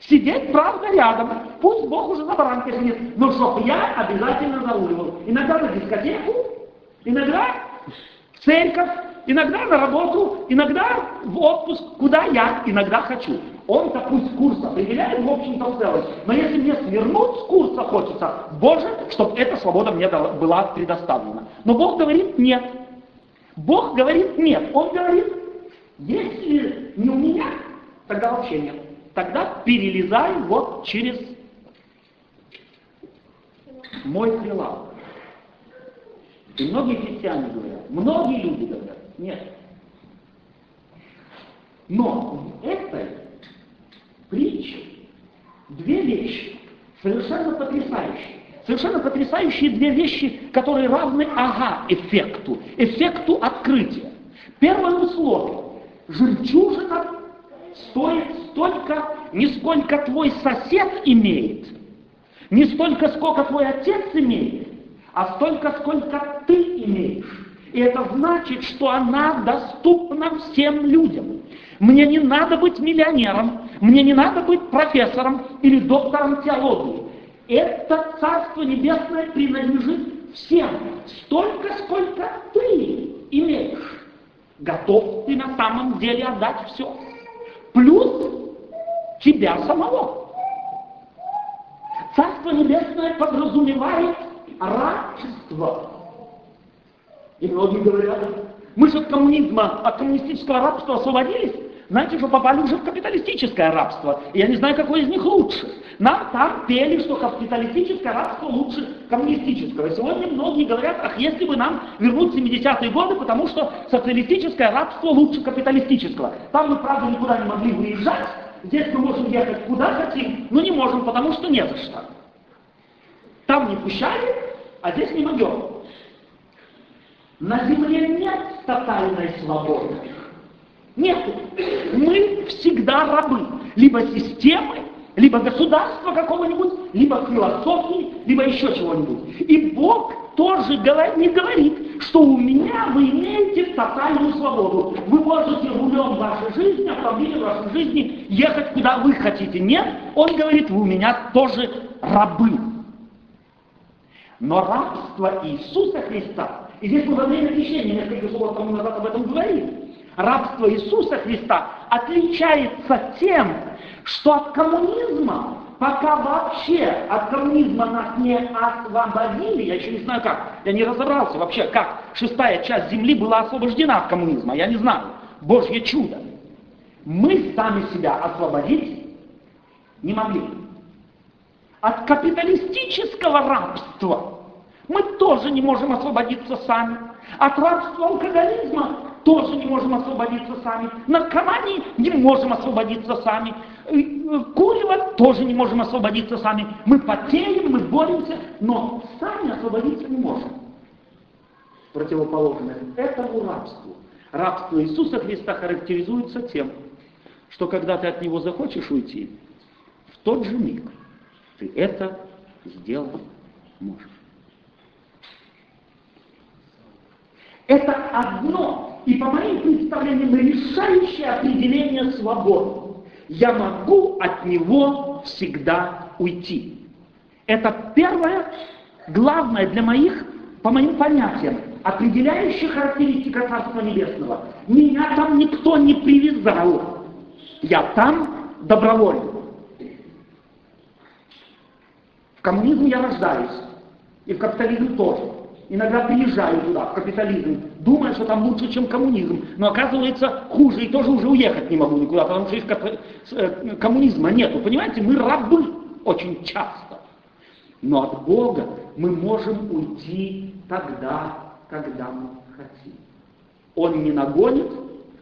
Сидеть, правда, рядом. Пусть Бог уже за баранкой сидит. Но чтоб я обязательно заруливал. Иногда на дискотеку, иногда в церковь, иногда на работу, иногда в отпуск, куда я иногда хочу. Он-то пусть курс определяет, в общем-то, целом. Но если мне свернуть с курса хочется, Боже, чтобы эта свобода мне была предоставлена. Но Бог говорит нет. Бог говорит нет. Он говорит, если не у меня, тогда вообще нет. Тогда перелезай вот через мой прилавок. И многие христиане говорят, многие люди говорят, нет. Но в этой притче две вещи совершенно потрясающие. Совершенно потрясающие две вещи, которые равны ага-эффекту, эффекту открытия. Первое условие. Жемчужина стоит столько, не сколько твой сосед имеет, не столько, сколько твой отец имеет, а столько, сколько ты имеешь. И это значит, что она доступна всем людям. Мне не надо быть миллионером, мне не надо быть профессором или доктором теологии. Это Царство Небесное принадлежит всем, столько, сколько ты имеешь. Готов ты на самом деле отдать все. Плюс тебя самого. Царство Небесное подразумевает рабство. И многие говорят, мы же от коммунизма, от коммунистического рабства освободились, знаете, что попали уже в капиталистическое рабство. И я не знаю, какое из них лучше. Нам там пели, что капиталистическое рабство лучше коммунистического. И сегодня многие говорят, ах, если бы нам вернуть 70-е годы, потому что социалистическое рабство лучше капиталистического. Там мы, правда, никуда не могли выезжать, здесь мы можем ехать куда хотим, но не можем, потому что не за что. Там не пущали, а здесь не могем. На земле нет тотальной свободы. Нет. Мы всегда рабы. Либо системы, либо государства какого-нибудь, либо философии, либо еще чего-нибудь. И Бог тоже не говорит, что у меня вы имеете тотальную свободу. Вы можете рулем вашей жизни, автомобилем вашей жизни ехать куда вы хотите. Нет, Он говорит, вы у меня тоже рабы. Но рабство Иисуса Христа, и здесь мы во время крещения несколько слов тому назад об этом говорили, рабство Иисуса Христа отличается тем, что от коммунизма, пока вообще от коммунизма нас не освободили, я еще не знаю как, я не разобрался вообще, как шестая часть земли была освобождена от коммунизма, я не знаю, Божье чудо. Мы сами себя освободить не могли. От капиталистического рабства мы тоже не можем освободиться сами. От рабства алкоголизма тоже не можем освободиться сами. Наркомании не можем освободиться сами. Э, курева тоже не можем освободиться сами. Мы потеем, мы боремся, но сами освободиться не можем. Противоположное этому рабству. Рабство Иисуса Христа характеризуется тем, что когда ты от Него захочешь уйти, в тот же миг ты это сделать можешь. Это одно, и по моим представлениям, решающее определение свободы. Я могу от него всегда уйти. Это первое, главное для моих, по моим понятиям, определяющая характеристика Царства Небесного. Меня там никто не привязал. Я там добровольно. В коммунизм я рождаюсь, и в капитализм тоже. Иногда приезжаю туда, в капитализм, думаю, что там лучше, чем коммунизм, но оказывается хуже, и тоже уже уехать не могу никуда, потому что здесь э, коммунизма нету. Понимаете, мы рабы очень часто. Но от Бога мы можем уйти тогда, когда мы хотим. Он не нагонит,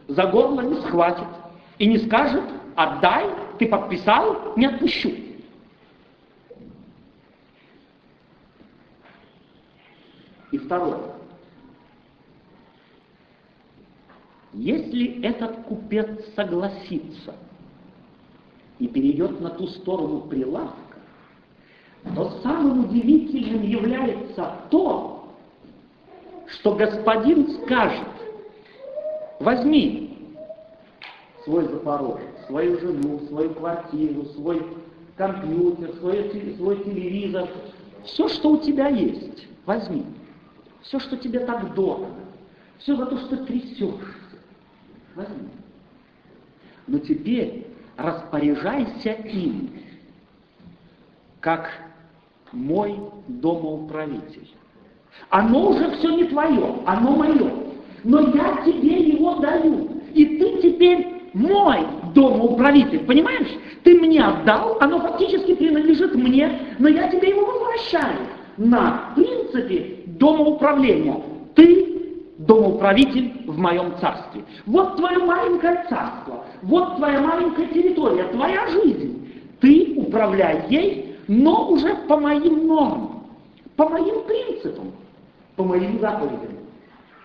за горло не схватит и не скажет, отдай, ты подписал, не отпущу. И второе. Если этот купец согласится и перейдет на ту сторону прилавка, то самым удивительным является то, что господин скажет, возьми свой Запорожец, свою жену, свою квартиру, свой компьютер, свой, свой телевизор, все, что у тебя есть, возьми все, что тебе так дорого, все за то, что трясешься, возьми. Но теперь распоряжайся им, как мой домоуправитель. Оно уже все не твое, оно мое. Но я тебе его даю. И ты теперь мой домоуправитель. Понимаешь? Ты мне отдал, оно фактически принадлежит мне, но я тебе его возвращаю. На принципе домоуправления. Ты домоуправитель в моем царстве. Вот твое маленькое царство, вот твоя маленькая территория, твоя жизнь. Ты управляй ей, но уже по моим нормам, по моим принципам, по моим заповедям.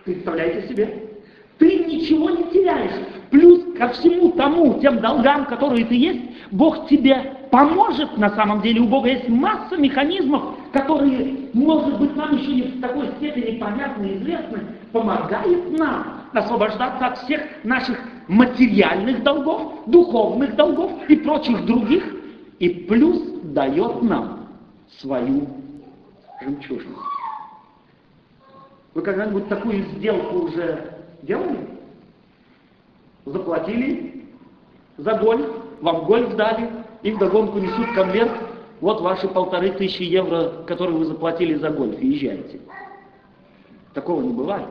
Представляете себе? Ты ничего не теряешь. Плюс ко всему тому, тем долгам, которые ты есть, Бог тебе поможет на самом деле. У Бога есть масса механизмов, которые, может быть, нам еще не в такой степени понятны и известны, помогает нам освобождаться от всех наших материальных долгов, духовных долгов и прочих других. И плюс дает нам свою жемчужину. Вы когда-нибудь такую сделку уже делали? Заплатили за гольф, вам гольф дали, и вдогонку несут конверт, вот ваши полторы тысячи евро, которые вы заплатили за гольф, и езжайте. Такого не бывает.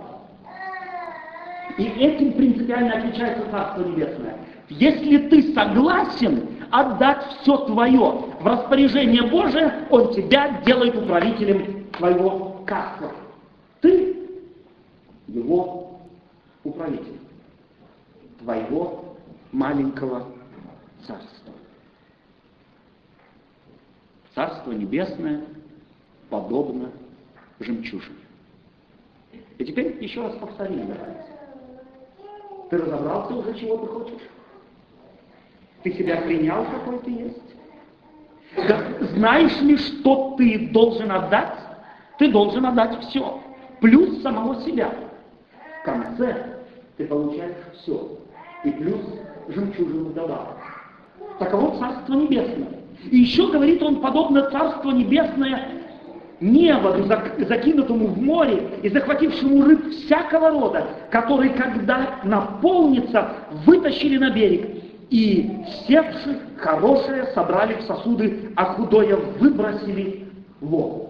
И этим принципиально отличается Царство Небесное. Если ты согласен отдать все твое в распоряжение Божие, Он тебя делает управителем твоего касса. Ты его управитель, твоего маленького царства. Царство Небесное подобно жемчужине. И теперь еще раз повторим. Ты разобрался уже, чего ты хочешь? Ты себя принял, какой ты есть? Да, знаешь ли, что ты должен отдать? Ты должен отдать все, плюс самого себя. В конце ты получаешь все, и плюс жемчужину добавок. Таково Царство Небесное. И еще говорит он, подобно Царство Небесное неводу, закинутому в море и захватившему рыб всякого рода, который, когда наполнится, вытащили на берег, и севших хорошее собрали в сосуды, а худое выбросили в воду.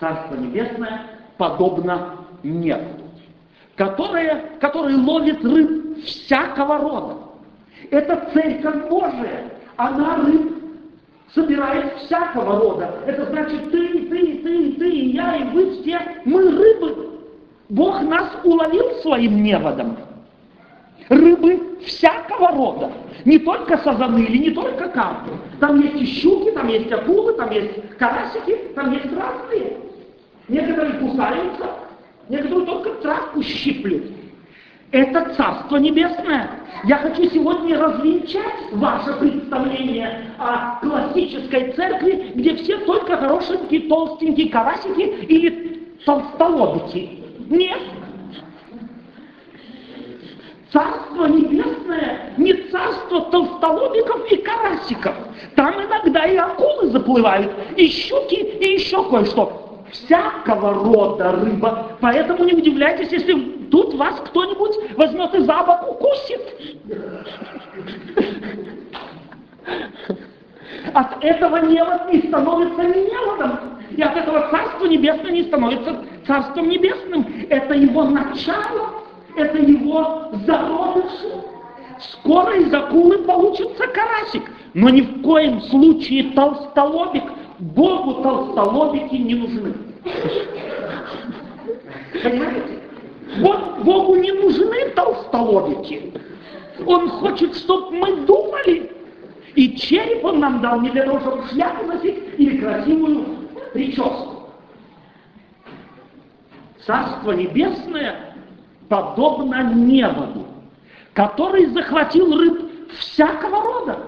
Царство Небесное подобно неводу, которое, который ловит рыб всякого рода. Это церковь Божия, она рыб собирает всякого рода. Это значит ты, ты, ты, ты, и я, и вы все, мы рыбы. Бог нас уловил своим неводом. Рыбы всякого рода. Не только сазаны или не только карпы. Там есть и щуки, там есть акулы, там есть карасики, там есть разные. Некоторые кусаются, некоторые только травку щиплют. Это Царство Небесное. Я хочу сегодня развенчать ваше представление о классической церкви, где все только хорошенькие, толстенькие карасики или толстолобики. Нет. Царство Небесное не царство толстолобиков и карасиков. Там иногда и акулы заплывают, и щуки, и еще кое-что всякого рода рыба. Поэтому не удивляйтесь, если тут вас кто-нибудь возьмет и за бок укусит. От этого невод не становится неводом. И от этого Царство Небесное не становится Царством Небесным. Это его начало, это его зародыши. Скоро из акулы получится карасик, но ни в коем случае толстолобик – Богу толстолобики не нужны. Понимаете? Вот Богу не нужны толстолобики. Он хочет, чтобы мы думали. И череп он нам дал не для того, чтобы шляпу носить или красивую прическу. Царство Небесное подобно неводу, который захватил рыб всякого рода.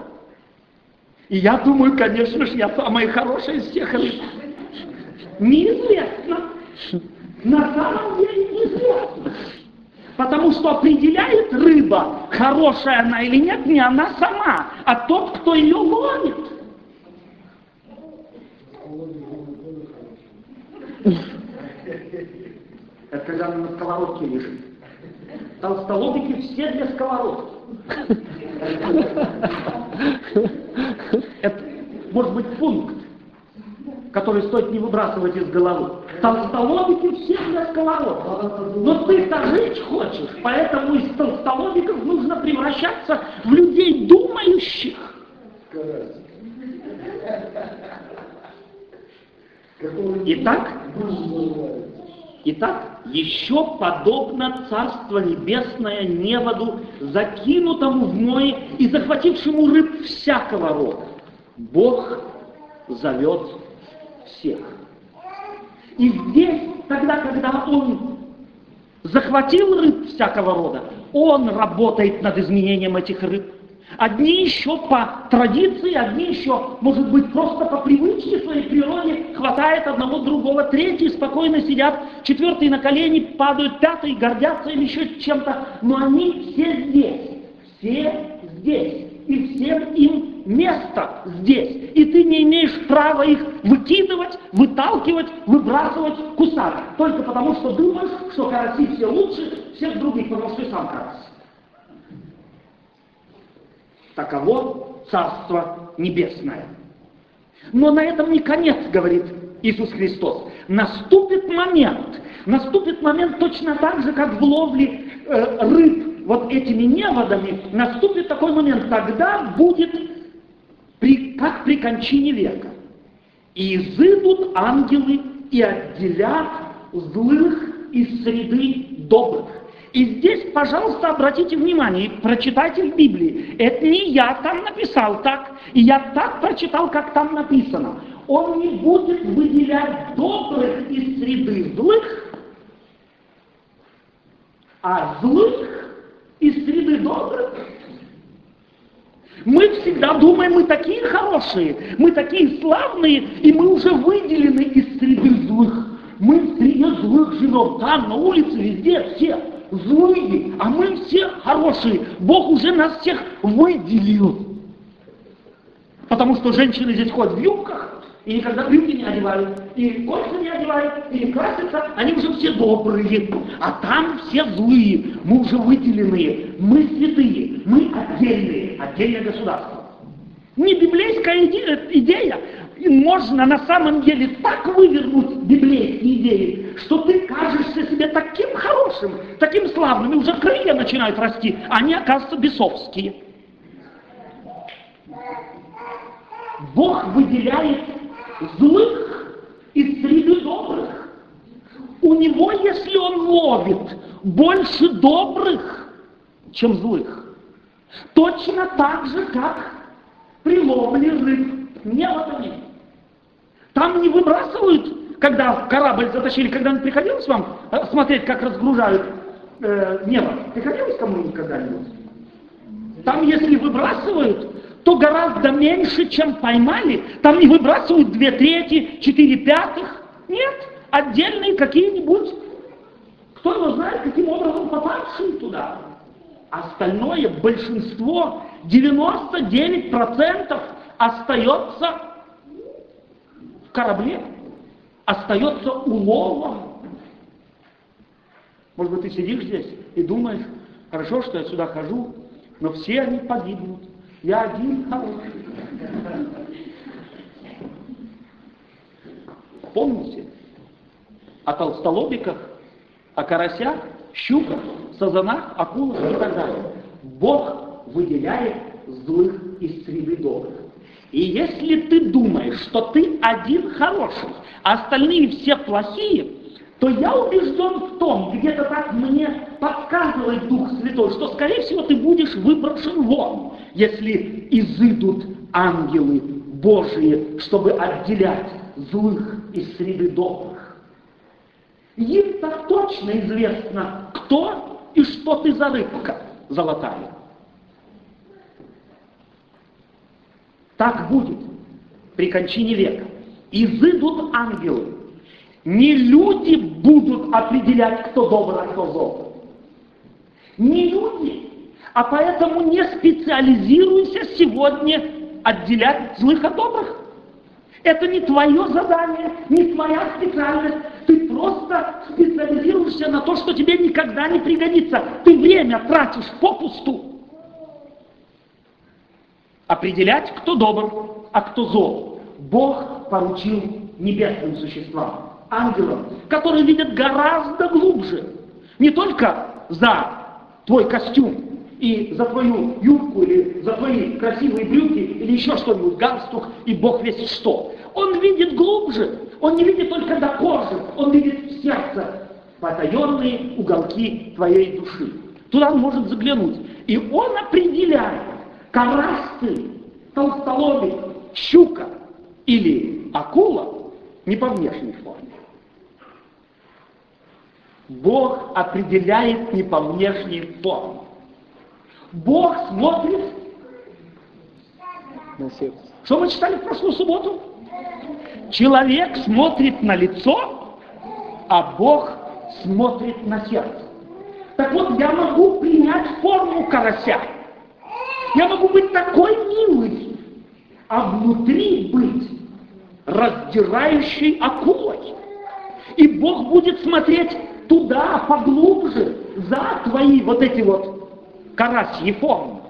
И я думаю, конечно же, я самая хорошая из всех рыб. Неизвестно. На самом деле. Потому что определяет рыба, хорошая она или нет, не она сама, а тот, кто ее ловит. Это когда она на сковородке лежит. Толстолобики все для сковородки. Это может быть пункт, который стоит не выбрасывать из головы. Толстолобики все для сковородки. Но ты-то жить хочешь, поэтому из толстолобиков нужно превращаться в людей думающих. Итак, Итак, еще подобно Царство Небесное неводу, закинутому в море и захватившему рыб всякого рода. Бог зовет всех. И здесь, тогда, когда Он захватил рыб всякого рода, Он работает над изменением этих рыб. Одни еще по традиции, одни еще, может быть, просто по привычке своей природе хватает одного другого, третьи спокойно сидят, четвертые на колени падают, пятые гордятся или еще чем-то, но они все здесь, все здесь, и всем им место здесь. И ты не имеешь права их выкидывать, выталкивать, выбрасывать, кусать, только потому что думаешь, что караси все лучше всех других, потому что и сам карась. Таково Царство Небесное. Но на этом не конец, говорит Иисус Христос. Наступит момент, наступит момент точно так же, как в ловле э, рыб вот этими неводами, наступит такой момент, тогда будет при, как при кончине века. И изыдут ангелы и отделят злых из среды добрых. И здесь, пожалуйста, обратите внимание, прочитайте в Библии. Это не я там написал так, и я так прочитал, как там написано. Он не будет выделять добрых из среды злых, а злых из среды добрых. Мы всегда думаем, мы такие хорошие, мы такие славные, и мы уже выделены из среды злых. Мы в среде злых живем, там, на улице, везде, все злые, а мы все хорошие. Бог уже нас всех выделил. Потому что женщины здесь ходят в юбках, и никогда брюки не одевают, и кольца не одевают, и не красятся, они уже все добрые, а там все злые, мы уже выделенные, мы святые, мы отдельные, отдельное государство. Не библейская идея, и можно на самом деле так вывернуть библейские идеи, что ты кажешься себе таким хорошим, таким славным, и уже крылья начинают расти, а они, оказываются, бесовские. Бог выделяет злых из среды добрых. У него, если он ловит больше добрых, чем злых, точно так же, как при ловле рыб неводами. Там не выбрасывают, когда корабль затащили, когда приходилось вам э, смотреть, как разгружают э, небо? Приходилось кому-нибудь когда-нибудь? Там, если выбрасывают, то гораздо меньше, чем поймали. Там не выбрасывают две трети, четыре пятых. Нет, отдельные какие-нибудь, кто его знает, каким образом попавшие туда. Остальное большинство, 99% остается корабле остается уловом. Может быть, ты сидишь здесь и думаешь, хорошо, что я сюда хожу, но все они погибнут. Я один хороший. Помните о толстолобиках, о карасях, щуках, сазанах, акулах и так далее. Бог выделяет злых из среды добрых. И если ты думаешь, что ты один хороший, а остальные все плохие, то я убежден в том, где-то так мне подсказывает Дух Святой, что, скорее всего, ты будешь выброшен вон, если изыдут ангелы Божьи, чтобы отделять злых из среды добрых. Им так точно известно, кто и что ты за рыбка золотая. Так будет при кончине века. Изыдут ангелы. Не люди будут определять, кто добр, а кто зол. Не люди. А поэтому не специализируйся сегодня отделять злых от добрых. Это не твое задание, не твоя специальность. Ты просто специализируешься на то, что тебе никогда не пригодится. Ты время тратишь попусту определять, кто добр, а кто зол. Бог поручил небесным существам, ангелам, которые видят гораздо глубже. Не только за твой костюм и за твою юбку или за твои красивые брюки или еще что-нибудь, галстук и Бог весь что. Он видит глубже. Он не видит только до кожи, он видит в сердце потаенные уголки твоей души. Туда он может заглянуть. И он определяет, карась ты, толстолобик, щука или акула не по внешней форме. Бог определяет не по внешней форме. Бог смотрит на сердце. Что мы читали в прошлую субботу? Человек смотрит на лицо, а Бог смотрит на сердце. Так вот, я могу принять форму карася. Я могу быть такой милый, а внутри быть раздирающей акулой. И Бог будет смотреть туда, поглубже, за твои вот эти вот карасьи формы.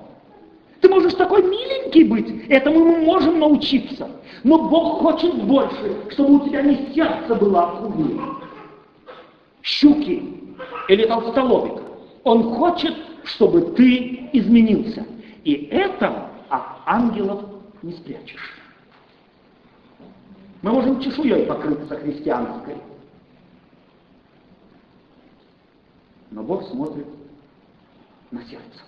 Ты можешь такой миленький быть, этому мы можем научиться. Но Бог хочет больше, чтобы у тебя не сердце было акулы, щуки или толстолобика. Он хочет, чтобы ты изменился. И этого от ангелов не спрячешь. Мы можем чешуей покрыться христианской. Но Бог смотрит на сердце.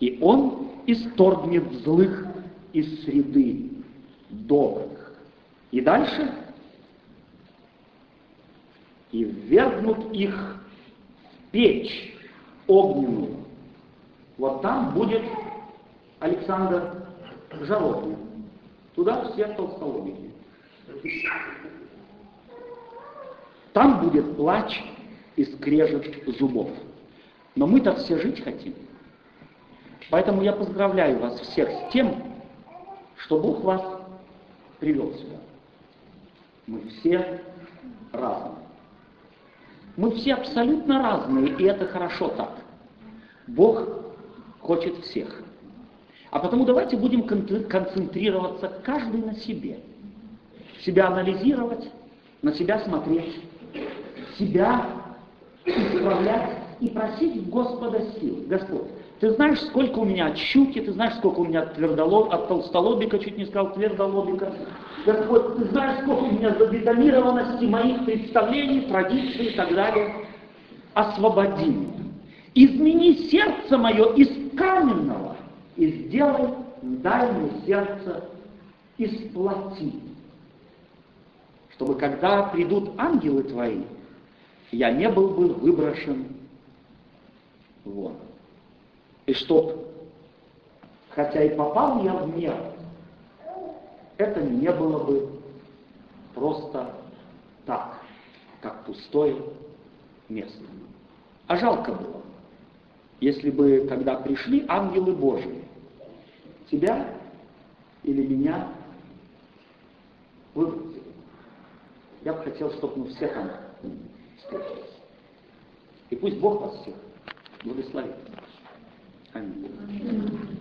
И Он исторгнет злых из среды добрых. И дальше и ввергнут их в печь огненную. Вот там будет Александр Жалобный. Туда все толстолобики. Там будет плач и скрежет зубов. Но мы-то все жить хотим. Поэтому я поздравляю вас всех с тем, что Бог вас привел сюда. Мы все разные. Мы все абсолютно разные, и это хорошо так. Бог хочет всех. А потому давайте будем концентрироваться каждый на себе. Себя анализировать, на себя смотреть, себя исправлять и просить Господа сил. Господь, ты знаешь, сколько у меня от щуки, ты знаешь, сколько у меня от, твердолоб, от толстолобика, чуть не сказал твердолобика. Господь, ты знаешь, сколько у меня завитамированности моих представлений, традиций и так далее. Освободи меня. Измени сердце мое из каменного и сделай, дай мне сердце из плоти. Чтобы когда придут ангелы твои, я не был бы выброшен вон. И чтоб, хотя и попал я в мир, это не было бы просто так, как пустое место. А жалко было, если бы, когда пришли ангелы Божии, тебя или меня выбросили. Я бы хотел, чтобы мы все там. И пусть Бог вас всех благословит. Аминь.